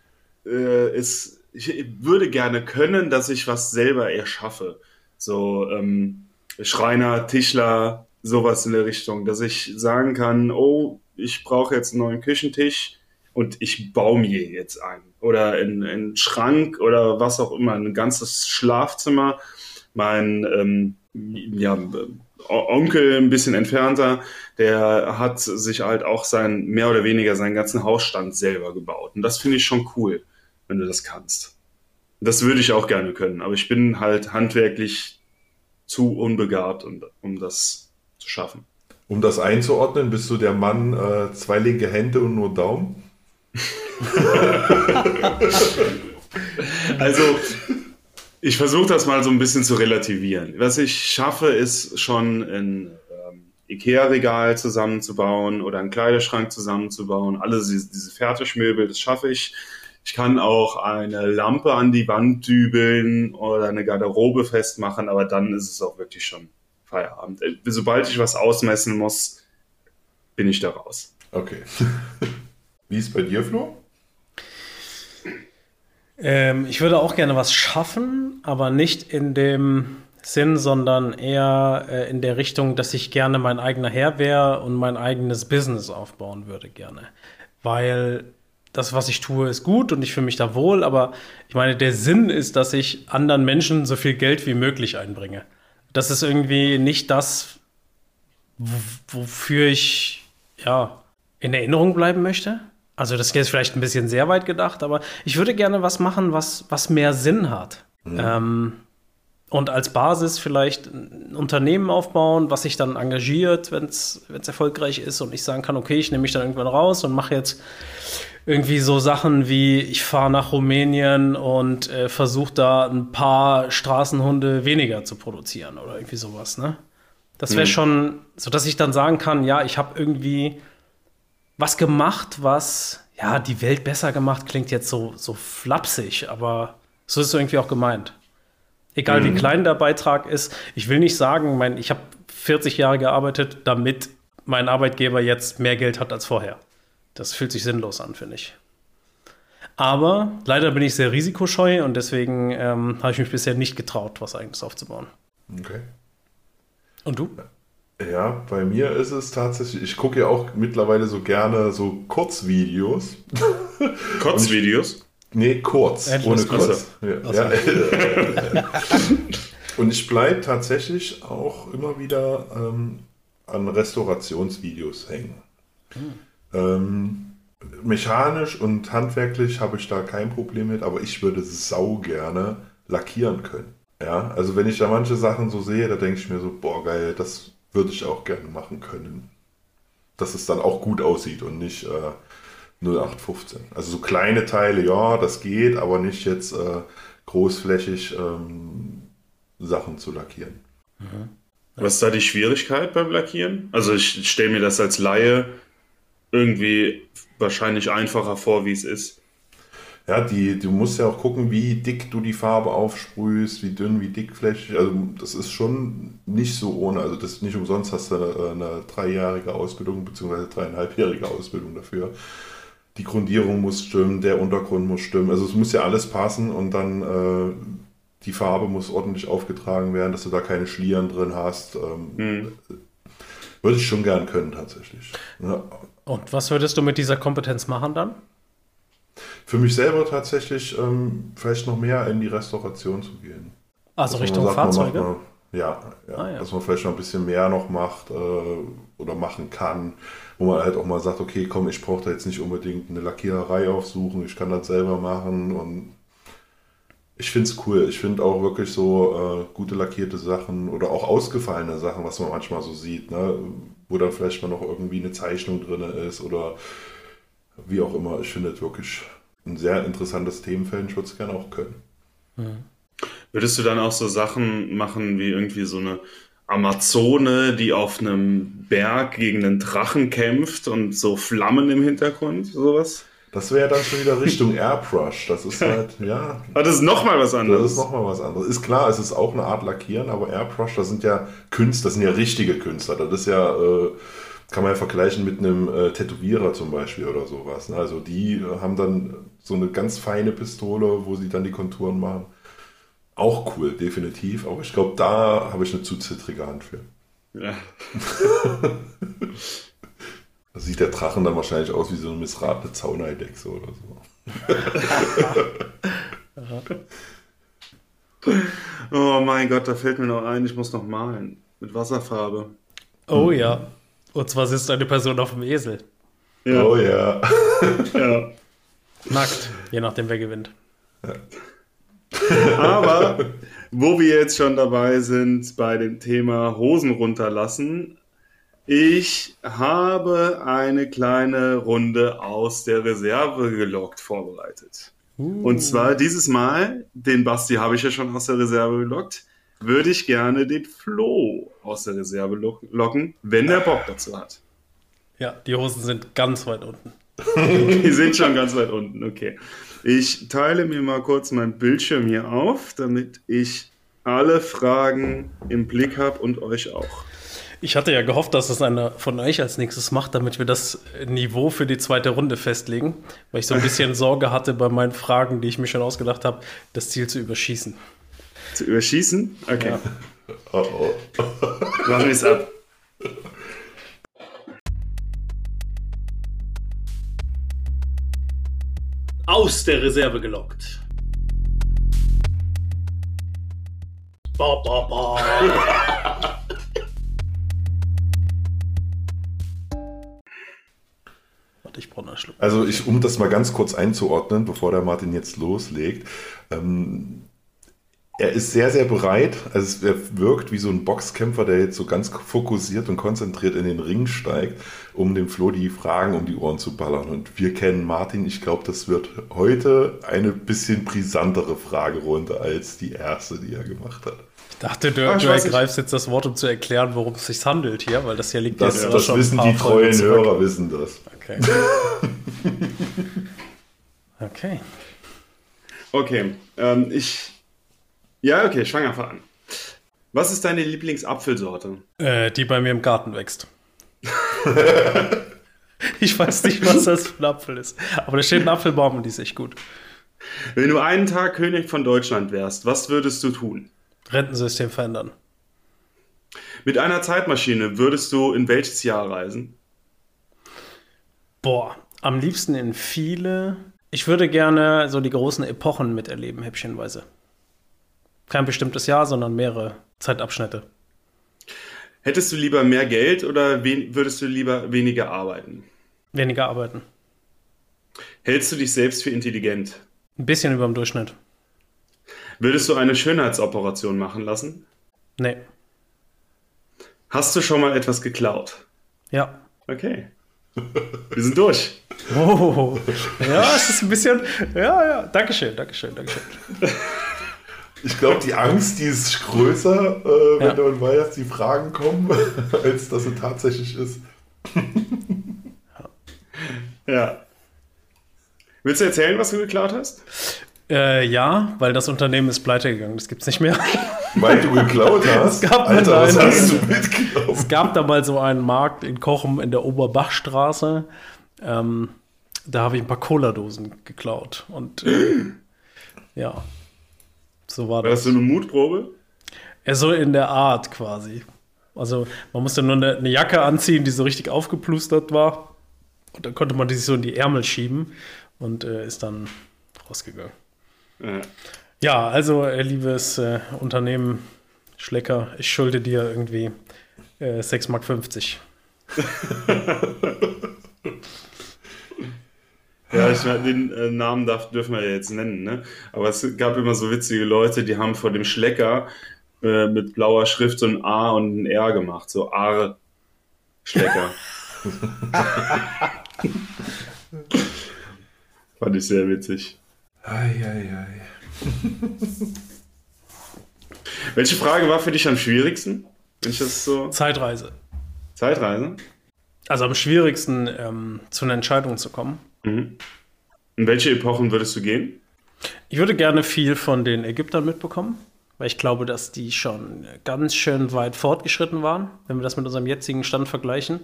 äh, es, ich würde gerne können, dass ich was selber erschaffe. So, ähm, Schreiner, Tischler, sowas in der Richtung, dass ich sagen kann, oh, ich brauche jetzt einen neuen Küchentisch und ich baue mir jetzt einen. Oder einen Schrank oder was auch immer, ein ganzes Schlafzimmer. Mein ähm, ja, Onkel, ein bisschen entfernter, der hat sich halt auch sein, mehr oder weniger seinen ganzen Hausstand selber gebaut. Und das finde ich schon cool, wenn du das kannst. Das würde ich auch gerne können, aber ich bin halt handwerklich zu unbegabt, um, um das zu schaffen. Um das einzuordnen, bist du der Mann äh, zwei linke Hände und nur Daumen? [LAUGHS] also, ich versuche das mal so ein bisschen zu relativieren. Was ich schaffe, ist schon ein ähm, Ikea-Regal zusammenzubauen oder einen Kleiderschrank zusammenzubauen. Alles diese, diese Fertigmöbel, das schaffe ich. Ich kann auch eine Lampe an die Wand dübeln oder eine Garderobe festmachen, aber dann ist es auch wirklich schon Feierabend. Sobald ich was ausmessen muss, bin ich da raus. Okay. [LAUGHS] Wie ist bei dir, Flo? Ähm, ich würde auch gerne was schaffen, aber nicht in dem Sinn, sondern eher äh, in der Richtung, dass ich gerne mein eigener Herr wäre und mein eigenes Business aufbauen würde gerne. Weil das, was ich tue, ist gut und ich fühle mich da wohl, aber ich meine, der Sinn ist, dass ich anderen Menschen so viel Geld wie möglich einbringe. Das ist irgendwie nicht das, wofür ich ja in Erinnerung bleiben möchte. Also das ist jetzt vielleicht ein bisschen sehr weit gedacht, aber ich würde gerne was machen, was, was mehr Sinn hat. Mhm. Ähm, und als Basis vielleicht ein Unternehmen aufbauen, was sich dann engagiert, wenn es erfolgreich ist und ich sagen kann, okay, ich nehme mich dann irgendwann raus und mache jetzt irgendwie so Sachen wie, ich fahre nach Rumänien und äh, versuche da ein paar Straßenhunde weniger zu produzieren oder irgendwie sowas, ne? Das wäre mhm. schon, so dass ich dann sagen kann, ja, ich habe irgendwie was gemacht, was, ja, die Welt besser gemacht, klingt jetzt so, so flapsig, aber so ist es irgendwie auch gemeint. Egal mhm. wie klein der Beitrag ist, ich will nicht sagen, mein, ich habe 40 Jahre gearbeitet, damit mein Arbeitgeber jetzt mehr Geld hat als vorher. Das fühlt sich sinnlos an, finde ich. Aber leider bin ich sehr risikoscheu und deswegen ähm, habe ich mich bisher nicht getraut, was eigenes aufzubauen. Okay. Und du? Ja, bei mir ist es tatsächlich, ich gucke ja auch mittlerweile so gerne so Kurzvideos. [LAUGHS] Kurzvideos? Nee, kurz, Endless ohne kurz. Ja, ja. [LAUGHS] Und ich bleibe tatsächlich auch immer wieder ähm, an Restaurationsvideos hängen. Hm. Ähm, mechanisch und handwerklich habe ich da kein Problem mit, aber ich würde sau gerne lackieren können. Ja, also wenn ich da manche Sachen so sehe, da denke ich mir so, boah geil, das würde ich auch gerne machen können. Dass es dann auch gut aussieht und nicht äh, 0815. Also so kleine Teile, ja, das geht, aber nicht jetzt äh, großflächig ähm, Sachen zu lackieren. Mhm. Was ist da die Schwierigkeit beim Lackieren? Also ich stelle mir das als Laie irgendwie wahrscheinlich einfacher vor, wie es ist. Ja, die, du musst ja auch gucken, wie dick du die Farbe aufsprühst, wie dünn, wie dickflächig. Also das ist schon nicht so ohne. Also das nicht umsonst hast du eine, eine dreijährige Ausbildung beziehungsweise dreieinhalbjährige Ausbildung dafür. Die Grundierung muss stimmen, der Untergrund muss stimmen. Also es muss ja alles passen und dann äh, die Farbe muss ordentlich aufgetragen werden, dass du da keine Schlieren drin hast. Ähm, hm. Würde ich schon gern können tatsächlich. Ja. Und was würdest du mit dieser Kompetenz machen dann? Für mich selber tatsächlich ähm, vielleicht noch mehr in die Restauration zu gehen. Also dass Richtung sagt, Fahrzeuge? Mal, ja, ja, ah, ja, dass man vielleicht noch ein bisschen mehr noch macht äh, oder machen kann, wo man halt auch mal sagt, okay, komm, ich brauche da jetzt nicht unbedingt eine Lackiererei aufsuchen, ich kann das selber machen und ich finde es cool. Ich finde auch wirklich so äh, gute lackierte Sachen oder auch ausgefallene Sachen, was man manchmal so sieht, ne? wo dann vielleicht mal noch irgendwie eine Zeichnung drin ist oder wie auch immer. Ich finde es wirklich ein sehr interessantes Themenfeld. Gerne auch können. Mhm. Würdest du dann auch so Sachen machen wie irgendwie so eine Amazone, die auf einem Berg gegen einen Drachen kämpft und so Flammen im Hintergrund, sowas? Das wäre dann schon wieder Richtung Airbrush. Das ist [LAUGHS] halt, ja. Aber das ist nochmal was anderes. Das ist nochmal was anderes. Ist klar, es ist auch eine Art Lackieren, aber Airbrush, das sind ja Künstler, das sind ja richtige Künstler. Das ist ja, äh, kann man ja vergleichen mit einem äh, Tätowierer zum Beispiel oder sowas. Ne? Also die äh, haben dann so eine ganz feine Pistole, wo sie dann die Konturen machen. Auch cool, definitiv. Aber ich glaube, da habe ich eine zu zittrige Hand für. Ja. [LAUGHS] Da sieht der Drachen dann wahrscheinlich aus wie so eine missratene Zauneidechse oder so. [LAUGHS] Oh mein Gott, da fällt mir noch ein, ich muss noch malen. Mit Wasserfarbe. Oh ja. Und zwar sitzt eine Person auf dem Esel. Ja. Oh ja. [LAUGHS] ja. Nackt, je nachdem, wer gewinnt. [LAUGHS] Aber wo wir jetzt schon dabei sind bei dem Thema Hosen runterlassen, ich habe eine kleine Runde aus der Reserve gelockt vorbereitet. Und zwar dieses Mal, den Basti habe ich ja schon aus der Reserve gelockt, würde ich gerne den Flo aus der Reserve lo- locken, wenn der Bock dazu hat. Ja, die Hosen sind ganz weit unten. [LAUGHS] Die sind schon ganz weit unten, okay. Ich teile mir mal kurz meinen Bildschirm hier auf, damit ich alle Fragen im Blick habe und euch auch. Ich hatte ja gehofft, dass das einer von euch als nächstes macht, damit wir das Niveau für die zweite Runde festlegen, weil ich so ein bisschen [LAUGHS] Sorge hatte bei meinen Fragen, die ich mir schon ausgedacht habe, das Ziel zu überschießen. Zu überschießen? Okay, Ja. Oh, oh. [LAUGHS] machen wir es ab. Aus der Reserve gelockt. Ba, ba, ba. [LAUGHS] Warte, ich brauche noch einen Schluck. Also ich, um das mal ganz kurz einzuordnen, bevor der Martin jetzt loslegt. Ähm, er ist sehr, sehr bereit. Also er wirkt wie so ein Boxkämpfer, der jetzt so ganz fokussiert und konzentriert in den Ring steigt, um dem Flo die Fragen um die Ohren zu ballern. Und wir kennen Martin. Ich glaube, das wird heute eine bisschen brisantere Fragerunde als die erste, die er gemacht hat. Ich dachte, du, Ah, du ergreifst jetzt das Wort, um zu erklären, worum es sich handelt hier, weil das hier liegt Das, jetzt das schon ein wissen paar die Folgen treuen zurück. Hörer, wissen das. Okay. [LAUGHS] okay. Okay, ähm, ich. Ja, okay, ich fange einfach an. Was ist deine Lieblingsapfelsorte? Äh, die bei mir im Garten wächst. [LAUGHS] ich weiß nicht, was das für ein Apfel ist. Aber da steht ein Apfelbaum und die ist echt gut. Wenn du einen Tag König von Deutschland wärst, was würdest du tun? Rentensystem verändern. Mit einer Zeitmaschine würdest du in welches Jahr reisen? Boah, am liebsten in viele. Ich würde gerne so die großen Epochen miterleben, häppchenweise. Kein bestimmtes Jahr, sondern mehrere Zeitabschnitte. Hättest du lieber mehr Geld oder würdest du lieber weniger arbeiten? Weniger arbeiten. Hältst du dich selbst für intelligent? Ein bisschen über dem Durchschnitt. Würdest du eine Schönheitsoperation machen lassen? Nee. Hast du schon mal etwas geklaut? Ja. Okay. Wir sind durch. Oh. Ja, es ist ein bisschen. Ja, ja. Dankeschön, Dankeschön, Dankeschön. [LAUGHS] Ich glaube, die Angst, die ist größer, äh, wenn Ja. man weiß, dass die Fragen kommen, [LAUGHS] als dass sie tatsächlich ist. [LAUGHS] Ja. Willst du erzählen, was du geklaut hast? Äh, ja, weil das Unternehmen ist pleite gegangen. Das gibt's nicht mehr. [LAUGHS] Weil du geklaut hast. gab Alter, was hast du mitgenommen? Es gab da mal so einen Markt in Kochen in der Oberbachstraße. Ähm, da habe ich ein paar Cola-Dosen geklaut. Und äh, [GASPS] ja, so war War das das. so eine Mutprobe? Ja, so in der Art quasi. Also man musste nur eine, eine Jacke anziehen, die so richtig aufgeplustert war. Und dann konnte man die sich so in die Ärmel schieben und äh, ist dann rausgegangen. Ja. Ja, also äh, liebes äh, Unternehmen Schlecker, ich schulde dir irgendwie äh, 6,50 Mark. [LAUGHS] Ja, ich meine, den äh, Namen darf, dürfen wir ja jetzt nennen, ne? Aber es gab immer so witzige Leute, die haben vor dem Schlecker äh, mit blauer Schrift so ein A und ein R gemacht, so A Schlecker. [LAUGHS] Fand ich sehr witzig. Ei, ei, ei. Welche Frage war für dich am schwierigsten? Wenn ich das so. Zeitreise. Zeitreise? Also am schwierigsten ähm, zu einer Entscheidung zu kommen. Mhm. In welche Epochen würdest du gehen? Ich würde gerne viel von den Ägyptern mitbekommen, weil ich glaube, dass die schon ganz schön weit fortgeschritten waren, wenn wir das mit unserem jetzigen Stand vergleichen.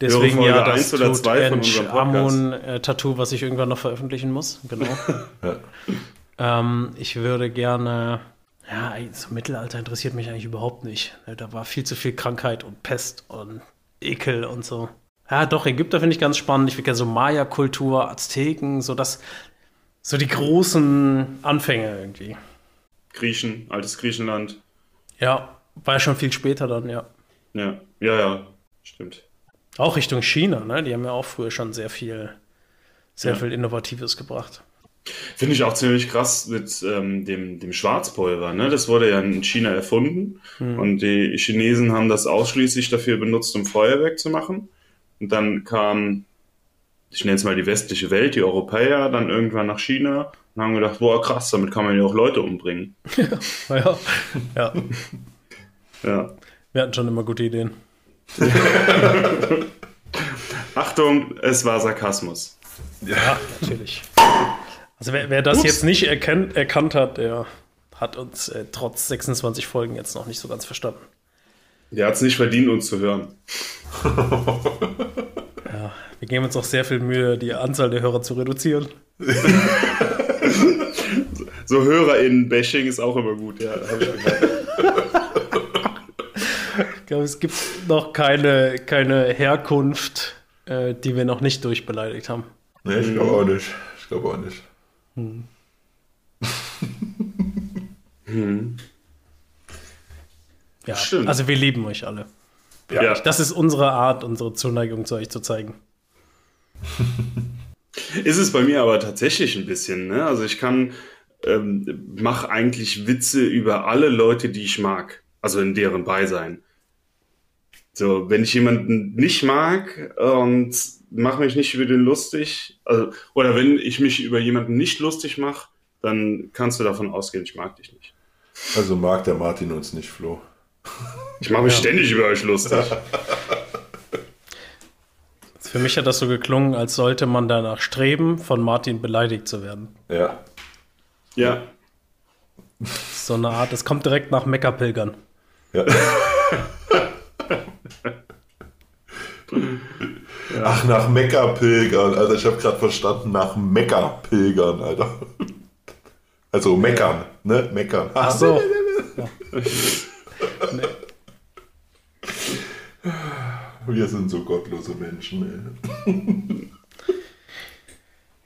Deswegen Höre Folge ja das oder zwei von Tutanchamun, unserem Podcast. äh, Tattoo, was ich irgendwann noch veröffentlichen muss. Genau. [LAUGHS] Ja. Ähm, ich würde gerne, ja, das Mittelalter interessiert mich eigentlich überhaupt nicht. Da war viel zu viel Krankheit und Pest und Ekel und so. Ja, doch, Ägypter finde ich ganz spannend. Ich würde gerne so Maya-Kultur, Azteken, so das, so die großen Anfänge irgendwie. Griechen, altes Griechenland. Ja, war ja schon viel später dann, ja. Ja, ja, ja, stimmt. Auch Richtung China, ne? Die haben ja auch früher schon sehr viel, sehr Ja. viel Innovatives gebracht. Finde ich auch ziemlich krass mit ähm, dem, dem Schwarzpulver. Ne? Das wurde ja in China erfunden und die Chinesen haben das ausschließlich dafür benutzt, um Feuerwerk zu machen. Und dann kam, ich nenne es mal die westliche Welt, die Europäer, dann irgendwann nach China und haben gedacht, boah krass, damit kann man ja auch Leute umbringen. [LAUGHS] Ja, ja. Ja. Wir hatten schon immer gute Ideen. [LAUGHS] Achtung, es war Sarkasmus. Ja, natürlich. Also wer, wer das Ups. jetzt nicht erkennt, erkannt hat, der hat uns äh, trotz 26 Folgen jetzt noch nicht so ganz verstanden. Der hat es nicht verdient, uns zu hören. Wir geben uns auch sehr viel Mühe, die Anzahl der Hörer zu reduzieren. [LAUGHS] So HörerInnen-Bashing ist auch immer gut, ja. Ich. Ich glaube, es gibt noch keine, keine Herkunft, äh, die wir noch nicht durchbeleidigt haben. Nee, ich glaube auch nicht. Ich glaube auch nicht. Ja, Stimmt. also wir lieben euch alle. ja. Das ist unsere Art, unsere Zuneigung zu euch zu zeigen. [LAUGHS] Ist es bei mir aber tatsächlich ein bisschen, ne? Also ich kann, ähm, mache eigentlich Witze über alle Leute, die ich mag. Also in deren Beisein. So, wenn ich jemanden nicht mag und mache mich nicht über den lustig, also, oder wenn ich mich über jemanden nicht lustig mache, dann kannst du davon ausgehen, ich mag dich nicht. Also mag der Martin uns nicht, Flo. Ich mache mich Ja. ständig über euch lustig. [LAUGHS] Für mich hat das so geklungen, als sollte man danach streben, von Martin beleidigt zu werden. Ja. Ja. So eine Art, es kommt direkt nach Meckerpilgern. ja. [LAUGHS] Ach, nach Mekka pilgern. Alter, ich habe gerade verstanden, nach Mekka pilgern, Alter. Also meckern, ne? Meckern. Ach so. [LAUGHS] Wir sind so gottlose Menschen, ey.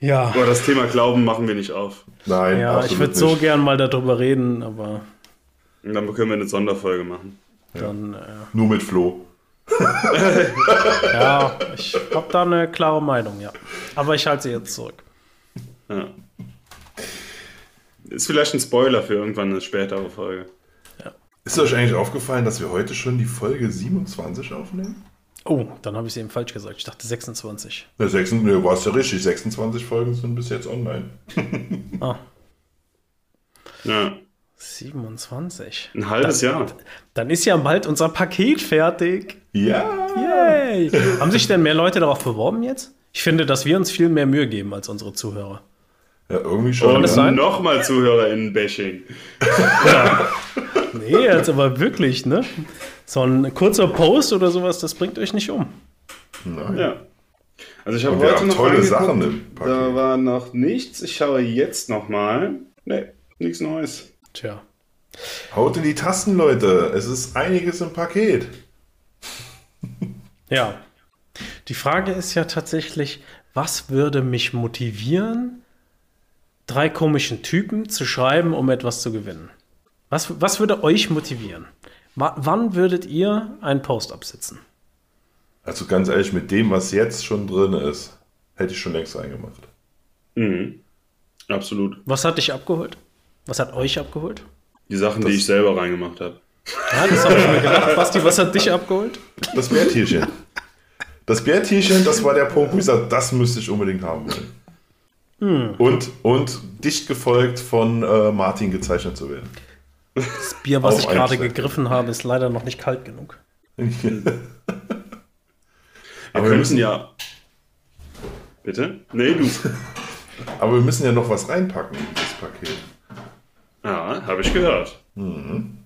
Ja, Aber das Thema Glauben machen wir nicht auf. Nein, ja ich würde so gern mal darüber reden, aber Und dann können wir eine Sonderfolge machen. dann, äh, Nur mit Flo. [LAUGHS] ja, ich habe da eine klare Meinung, ja. Aber ich halte sie jetzt zurück. Ja. Ist vielleicht ein Spoiler für irgendwann eine spätere Folge. Ist euch eigentlich aufgefallen, dass wir heute schon die Folge 27 aufnehmen? Oh, dann habe ich sie eben falsch gesagt. Ich dachte 26. Ne, 26, ne, warst ja richtig. 26 Folgen sind bis jetzt online. [LAUGHS] Ah, Ja. 27. Ein halbes Jahr. Dann ist ja bald unser Paket fertig. Ja. Yay! Haben sich denn mehr Leute darauf beworben jetzt? Ich finde, dass wir uns viel mehr Mühe geben als unsere Zuhörer. Ja, irgendwie schon. Und [LAUGHS] [LAUGHS] ja. nochmal ZuhörerInnen-Bashing. Nee, jetzt aber wirklich, ne? So ein kurzer Post oder sowas, das bringt euch nicht um. Nein. Ja. Also ich habe heute noch tolle Sachen im Paket. Da war noch nichts. Ich schaue jetzt nochmal. Nee, nichts Neues. Tja. Haut in die Tasten, Leute. Es ist einiges im Paket. Ja. Die Frage ist ja tatsächlich, was würde mich motivieren, drei komischen Typen zu schreiben, um etwas zu gewinnen? Was, was würde euch motivieren? Wa- wann würdet ihr einen Post absetzen? Also ganz ehrlich, mit dem, was jetzt schon drin ist, hätte ich schon längst reingemacht. Mhm. Absolut. Was hat dich abgeholt? Was hat euch abgeholt? Die Sachen, die ich selber reingemacht habe. Ja, das habe ich mir gedacht. Basti, was hat dich abgeholt? Das Bärtierchen. Das Bärtierchen, das war der Punkt, wo ich sagte, das müsste ich unbedingt haben wollen. Und, und dicht gefolgt von äh, Martin gezeichnet zu werden. Das Bier, was ich gerade gegriffen habe, ist leider noch nicht kalt genug. Wir [LAUGHS] Aber wir müssen- ja. Bitte? Nee, du. [LAUGHS] Aber wir müssen ja noch was reinpacken in das Paket. Ja, habe ich gehört. Mhm.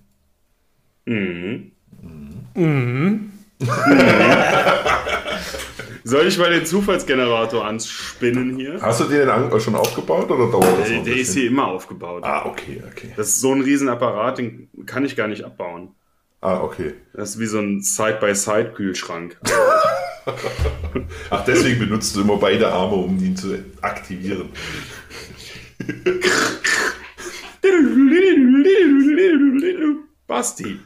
[LAUGHS] Soll ich mal den Zufallsgenerator anspinnen hier? Hast du den schon aufgebaut oder dauert das noch Der, der ist hier immer aufgebaut. Ah, okay, okay. Das ist so ein Riesenapparat, den kann ich gar nicht abbauen. Ah, okay. Das ist wie so ein Side-by-Side-Kühlschrank. Ach, deswegen benutzt du immer beide Arme, um ihn zu aktivieren. [LAUGHS] Basti.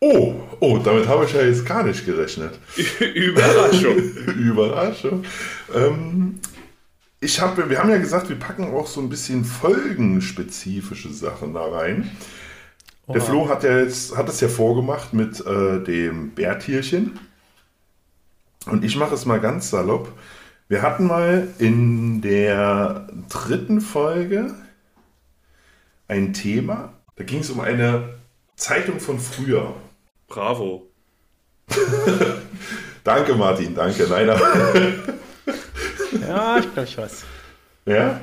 Oh, oh, damit habe ich ja jetzt gar nicht gerechnet. [LAUGHS] Überraschung. [LAUGHS] Überraschung. Ähm, ich habe, wir haben ja gesagt, wir packen auch so ein bisschen folgenspezifische Sachen da rein. Der Oha. Flo hat ja jetzt, hat es ja vorgemacht mit äh, dem Bärtierchen. Und ich mache es mal ganz salopp. Wir hatten mal in der dritten Folge ein Thema. Da ging es um eine Zeitung von früher. Bravo. [LAUGHS] Danke, Martin, danke. Nein, Ja, ich glaube, ich weiß. ja?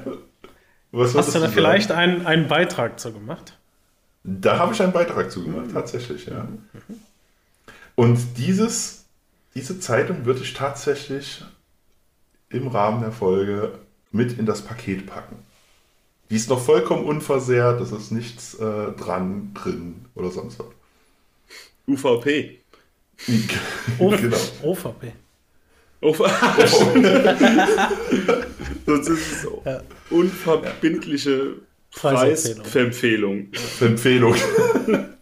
Was Hast du da sagen? vielleicht einen, einen Beitrag zu gemacht? Da habe ich einen Beitrag zu gemacht, tatsächlich, ja. Und dieses, diese Zeitung würde ich tatsächlich im Rahmen der Folge mit in das Paket packen. Die ist noch vollkommen unversehrt, es ist nichts äh, dran, drin oder sonst was. UVP. [LAUGHS] Genau. OVP. [LAUGHS] Sonst ist es so. Ja. unverbindliche Preisempfehlung. Preisverempfehlung. Empfehlung.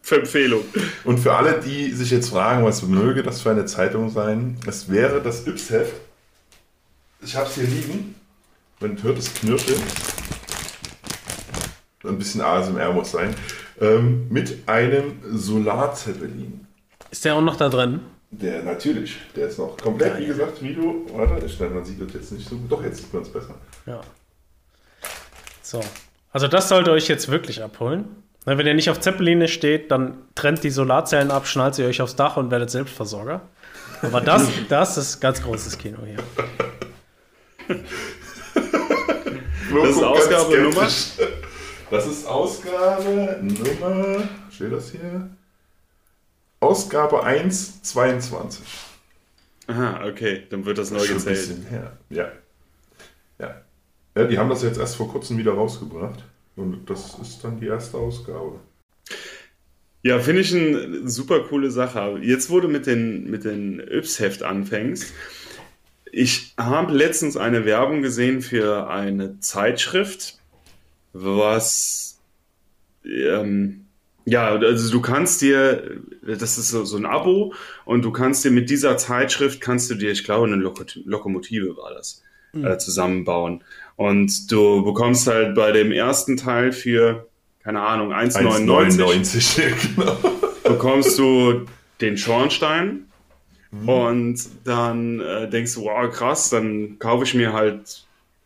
Verempfehlung. Und für alle, die sich jetzt fragen, was möge das für eine Zeitung sein, es wäre das Yps-Heft. Ich habe es hier liegen. Man hört es knirschen. Ein bisschen ASMR muss sein. Ähm, mit einem Solarzeppelin. Ist der auch noch da drin? Der natürlich, der ist noch komplett, wie gesagt, wie du. Warte, ich, man sieht das jetzt nicht so gut. Doch, jetzt sieht man es besser. Ja. So. Also das sollte euch jetzt wirklich abholen. Wenn ihr nicht auf Zeppeline steht, dann trennt die Solarzellen ab, schnallt sie euch aufs Dach und werdet Selbstversorger. Aber das, [LAUGHS] das ist ganz großes Kino hier. [LAUGHS] Das ist Ausgabe Nummer? Das ist Ausgabe Nummer. Steht das hier? Ausgabe 1,22. Aha, okay, dann wird das neu Schon ein gezählt. bisschen her. Ja. ja. Ja, die haben das jetzt erst vor kurzem wieder rausgebracht. Und das ist dann die erste Ausgabe. Ja, finde ich eine super coole Sache. Jetzt, wo du mit den, mit den Yps-Heft anfängst, ich habe letztens eine Werbung gesehen für eine Zeitschrift, was, ähm, ja, also du kannst dir, das ist so, so ein Abo und du kannst dir mit dieser Zeitschrift, kannst du dir, ich glaube, eine Loko Lokomotive war das, äh, zusammenbauen. Und du bekommst halt bei dem ersten Teil für, keine Ahnung, 1,99 1,99. [LAUGHS] genau. bekommst du den Schornstein und dann äh, denkst du, wow, krass, dann kaufe ich mir halt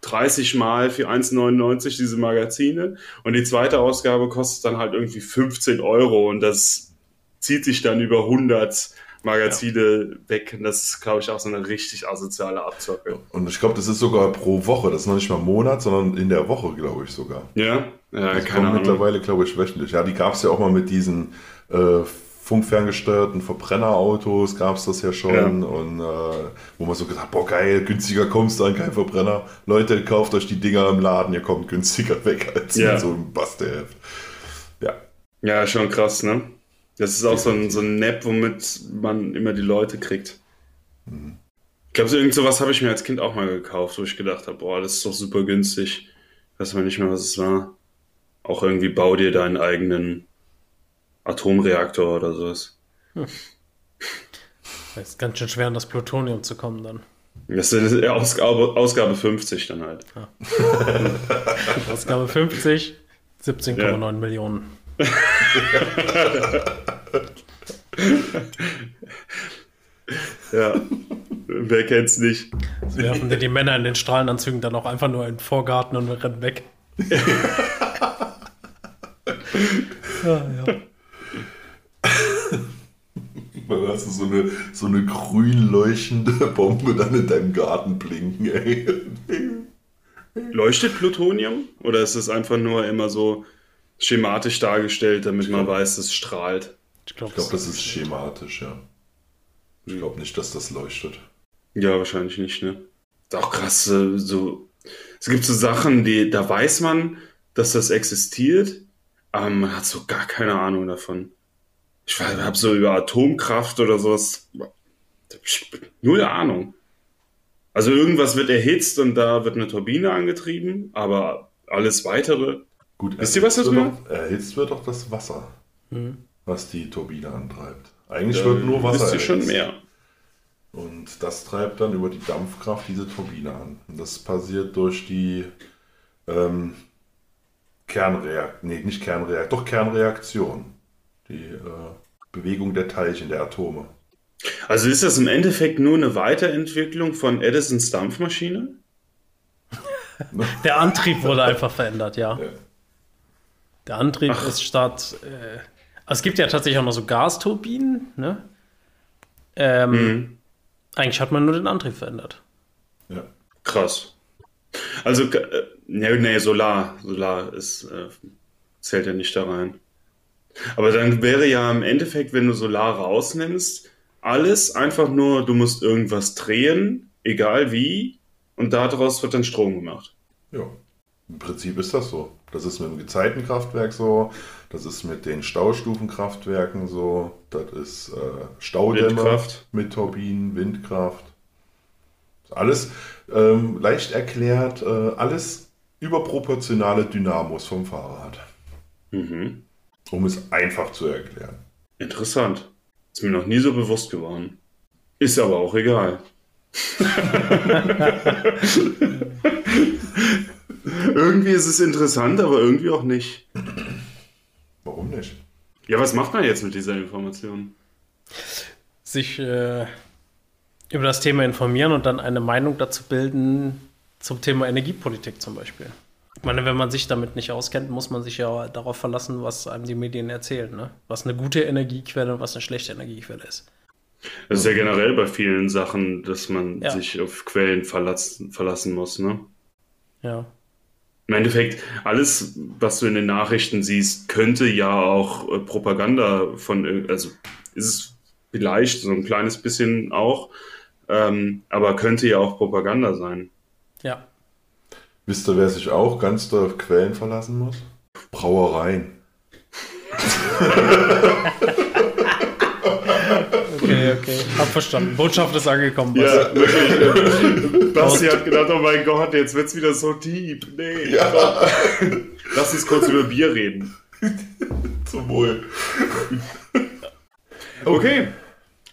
30 Mal für 1,99 diese Magazine und die zweite Ausgabe kostet dann halt irgendwie 15 Euro und das zieht sich dann über 100 Magazine weg und das ist, glaube ich, auch so eine richtig asoziale Abzocke. Und ich glaube, das ist sogar pro Woche. Das ist noch nicht mal Monat, sondern in der Woche, glaube ich sogar. Ja, ja Das keine kommt Ahnung. mittlerweile, glaube ich, wöchentlich. Ja, die gab es ja auch mal mit diesen äh, funkferngesteuerten Verbrennerautos, gab es das ja schon. Ja. Und äh, wo man so gesagt boah geil, günstiger kommst du an kein Verbrenner. Leute, kauft euch die Dinger im Laden, ihr kommt günstiger [LAUGHS] weg als Ja. so einem Basteheft. Ja. Ja, schon krass, ne? Das ist auch so ein, so ein Nap, womit man immer die Leute kriegt. Ich glaube, so irgend sowas habe ich mir als Kind auch mal gekauft, wo ich gedacht habe, boah, das ist doch super günstig. Weiß mal nicht mehr, was es war. Auch irgendwie bau dir deinen eigenen Atomreaktor oder sowas. Es ist ganz schön schwer, an das Plutonium zu kommen dann. Das ist Ausgabe, Ausgabe 50 dann halt. [LAUGHS] Ausgabe 50, 17,9 Millionen. Ja. Wer kennt's nicht? Das werfen dir die Männer in den Strahlenanzügen dann auch einfach nur in den Vorgarten und rennen weg. [LAUGHS] ja, ja. Dann hast du so eine, so eine grün leuchtende Bombe dann in deinem Garten blinken, ey. Leuchtet Plutonium? Oder ist es einfach nur immer so schematisch dargestellt, damit man weiß, es strahlt? Ich glaube, Ich glaube, das ist schematisch, ja. Ich glaube nicht, dass das leuchtet. Ja, wahrscheinlich nicht, ne? Ist auch krass, äh, so. Es gibt so Sachen, die, da weiß man, dass das existiert, aber man hat so gar keine Ahnung davon. Ich habe so über Atomkraft oder sowas. Null Ahnung. Also irgendwas wird erhitzt und da wird eine Turbine angetrieben, aber alles weitere. Gut, Wisst ihr, was das doch- Erhitzt wird doch das Wasser, Mhm. was die Turbine antreibt. Eigentlich wird nur Wasser Wisst ihr schon erhitzt. mehr. Und das treibt dann über die Dampfkraft diese Turbine an. Und das passiert durch die ähm, Kernreaktion, nee, nicht Kernreaktion, doch Kernreaktion. Die äh, Bewegung der Teilchen, der Atome. Also ist das im Endeffekt nur eine Weiterentwicklung von Edisons Dampfmaschine? [LAUGHS] Der Antrieb wurde einfach verändert, ja. Ja. Der Antrieb Ach. ist statt. Äh, also es gibt ja tatsächlich auch noch so Gasturbinen, ne? Ähm, Mhm. Eigentlich hat man nur den Antrieb verändert. Ja. Krass. Also, äh, nee, nee, Solar. Solar ist, äh, zählt ja nicht da rein. Aber dann wäre ja im Endeffekt, wenn du Solar rausnimmst, alles einfach nur, du musst irgendwas drehen, egal wie, und daraus wird dann Strom gemacht. Ja. Im Prinzip ist das so. Das ist mit dem Gezeitenkraftwerk so, das ist mit den Staustufenkraftwerken so, das ist äh, Staudämme Windkraft. mit Turbinen, Windkraft. Alles ähm, leicht erklärt, äh, alles überproportionale Dynamos vom Fahrrad, Mhm. Um es einfach zu erklären. Interessant. Ist mir noch nie so bewusst geworden. Ist aber auch egal. [LAUGHS] irgendwie ist es interessant, aber irgendwie auch nicht. Warum nicht? Ja, was macht man jetzt mit dieser Information? Sich äh, über das Thema informieren und dann eine Meinung dazu bilden zum Thema Energiepolitik zum Beispiel. Ich meine, wenn man sich damit nicht auskennt, muss man sich ja darauf verlassen, was einem die Medien erzählen, ne? Was eine gute Energiequelle und was eine schlechte Energiequelle ist. Das ist ja generell bei vielen Sachen, dass man Ja. sich auf Quellen verlassen, verlassen muss, ne? Ja. Im Endeffekt, alles, was du in den Nachrichten siehst, könnte ja auch äh, Propaganda von, also ist es vielleicht so ein kleines bisschen auch, ähm, aber könnte ja auch Propaganda sein. Ja. Wisst ihr, wer sich auch ganz doll auf Quellen verlassen muss? Brauereien. Okay, okay. Hab verstanden. Botschaft ist angekommen. Ja, wirklich. [LAUGHS] Basti hat gedacht, oh mein Gott, jetzt wird's wieder so deep. Nee, komm. Lass uns kurz über Bier reden. Zum Wohl. Okay.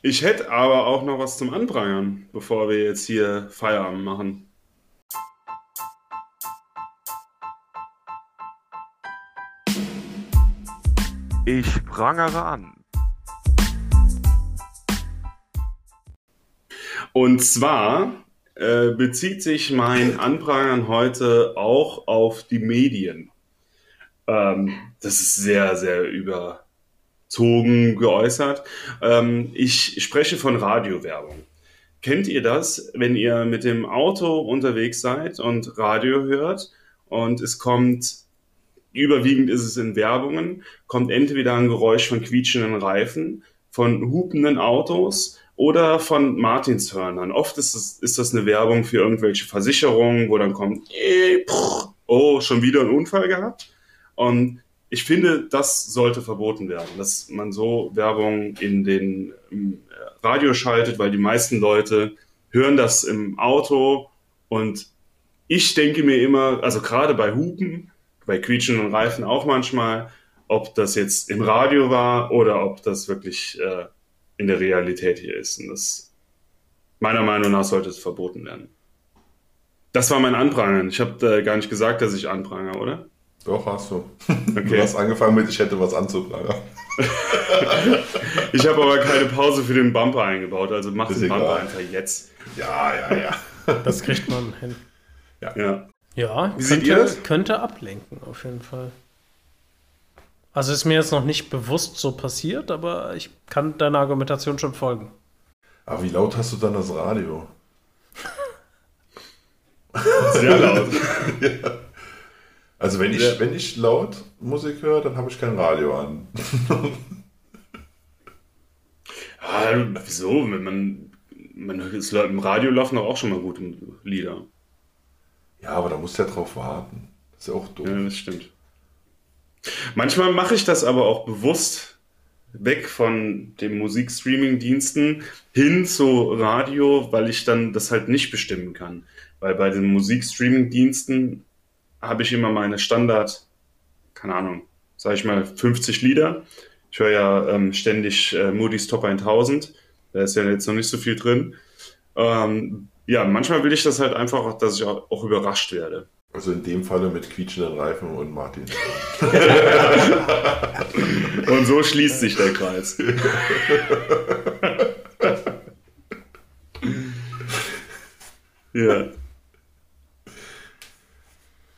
Ich hätte aber auch noch was zum Anprangern, bevor wir jetzt hier Feierabend machen. Ich prangere an. Und zwar äh, bezieht sich mein Anprangern heute auch auf die Medien. Ähm, das ist sehr, sehr überzogen geäußert. Ähm, ich spreche von Radiowerbung. Kennt ihr das, wenn ihr mit dem Auto unterwegs seid und Radio hört und es kommt, überwiegend ist es in Werbungen, kommt entweder ein Geräusch von quietschenden Reifen, von hupenden Autos oder von Martinshörnern. Oft ist das, ist das eine Werbung für irgendwelche Versicherungen, wo dann kommt, eh, prr, oh, schon wieder einen Unfall gehabt. Und ich finde, das sollte verboten werden, dass man so Werbung in den im Radio schaltet, weil die meisten Leute hören das im Auto und ich denke mir immer, also gerade bei Hupen, bei quietschenden Reifen auch manchmal, ob das jetzt im Radio war oder ob das wirklich äh, in der Realität hier ist. Und das meiner Meinung nach sollte es verboten werden. Das war mein Anprangern. Ich habe äh, gar nicht gesagt, dass ich anprangere, oder? Doch, hast du. [LAUGHS] Du Okay. hast angefangen mit, ich hätte was anzuprangern. [LAUGHS] Ich habe aber keine Pause für den Bumper eingebaut, also mach Ist den Bumper egal. einfach jetzt. Ja, ja, ja. Das kriegt man hin. Ja. Ja, Wie seht könnte, ihr das? könnte ablenken, auf jeden Fall. Also ist mir jetzt noch nicht bewusst so passiert, aber ich kann deiner Argumentation schon folgen. Aber wie laut hast du dann das Radio? [LAUGHS] Sehr laut. [LAUGHS] Also wenn ich, Ja. wenn ich laut Musik höre, dann habe ich kein Radio an. [LAUGHS] Ah, wieso? Wenn man man, es, im Radio laufen doch auch schon mal gute Lieder. Ja, aber da musst du ja drauf warten. Das ist auch doof. Ja, das stimmt. Manchmal mache ich das aber auch bewusst weg von den Musikstreaming-Diensten hin zu Radio, weil ich dann das halt nicht bestimmen kann. Weil bei den Musikstreaming-Diensten habe ich immer meine Standard, keine Ahnung, sage ich mal 50 Lieder. Ich höre ja ähm, ständig äh, Moody's Top 1000. Da ist ja jetzt noch nicht so viel drin. Ähm, ja, manchmal will ich das halt einfach, dass ich auch, auch überrascht werde. Also in dem Falle mit quietschenden Reifen und Martin. [LAUGHS] und so schließt sich der Kreis. [LAUGHS] ja.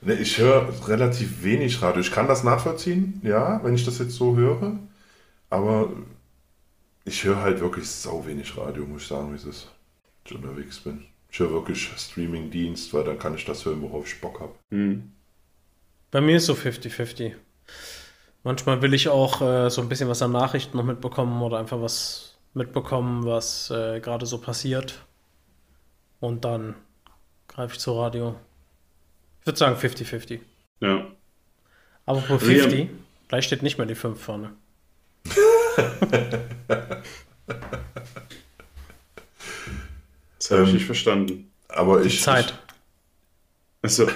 Ne, ich höre relativ wenig Radio. Ich kann das nachvollziehen, ja, wenn ich das jetzt so höre. Aber ich höre halt wirklich sau wenig Radio, muss ich sagen, wie es ist, wenn ich unterwegs bin. Wirklich Streaming-Dienst, weil dann kann ich das hören, worauf ich Bock habe. Mhm. Bei mir ist so 50-50. Manchmal will ich auch äh, so ein bisschen was an Nachrichten noch mitbekommen oder einfach was mitbekommen, was äh, gerade so passiert. Und dann greife ich zu Radio. Ich würde sagen 50-50. Ja. Aber pro 50, ja. gleich steht nicht mehr die 5 vorne. [LAUGHS] das habe ich ähm, nicht verstanden. Aber die ich. Zeit. Achso. [LAUGHS]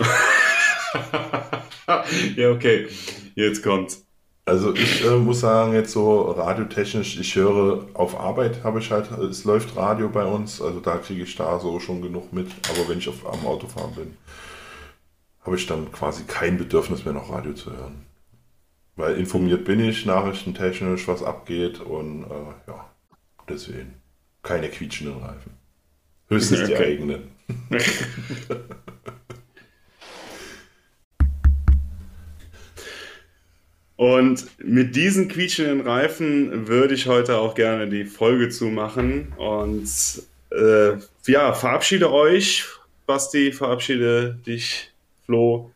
ja, okay. Jetzt kommt's. Also ich äh, muss sagen, jetzt so radiotechnisch, ich höre auf Arbeit, habe ich halt, es läuft Radio bei uns, also da kriege ich da so schon genug mit. Aber wenn ich auf, am Autofahren bin, habe ich dann quasi kein Bedürfnis mehr noch Radio zu hören. Weil informiert bin ich, nachrichtentechnisch, was abgeht und äh, ja, deswegen keine quietschenden Reifen. Höchstens die eigenen. [LAUGHS] Und mit diesen quietschenden Reifen würde ich heute auch gerne die Folge zumachen. Und äh, ja, verabschiede euch. Basti, verabschiede dich, Flo.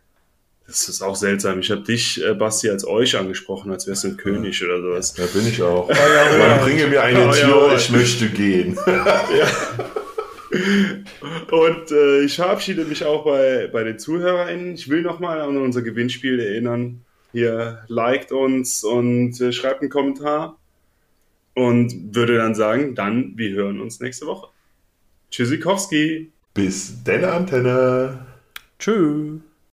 Das ist auch seltsam. Ich habe dich, äh, Basti, als euch angesprochen, als wärst du ein König oder sowas. Ja, bin ich auch. Ja. bringe mir eine Tür, ich möchte gehen. [LAUGHS] ja. [LAUGHS] Und äh, ich verabschiede mich auch bei, bei den ZuhörerInnen. Ich will nochmal an unser Gewinnspiel erinnern. Hier liked uns und äh, schreibt einen Kommentar. Und würde dann sagen, dann, wir hören uns nächste Woche. Tschüssikowski. Bis deine Antenne. Tschüss.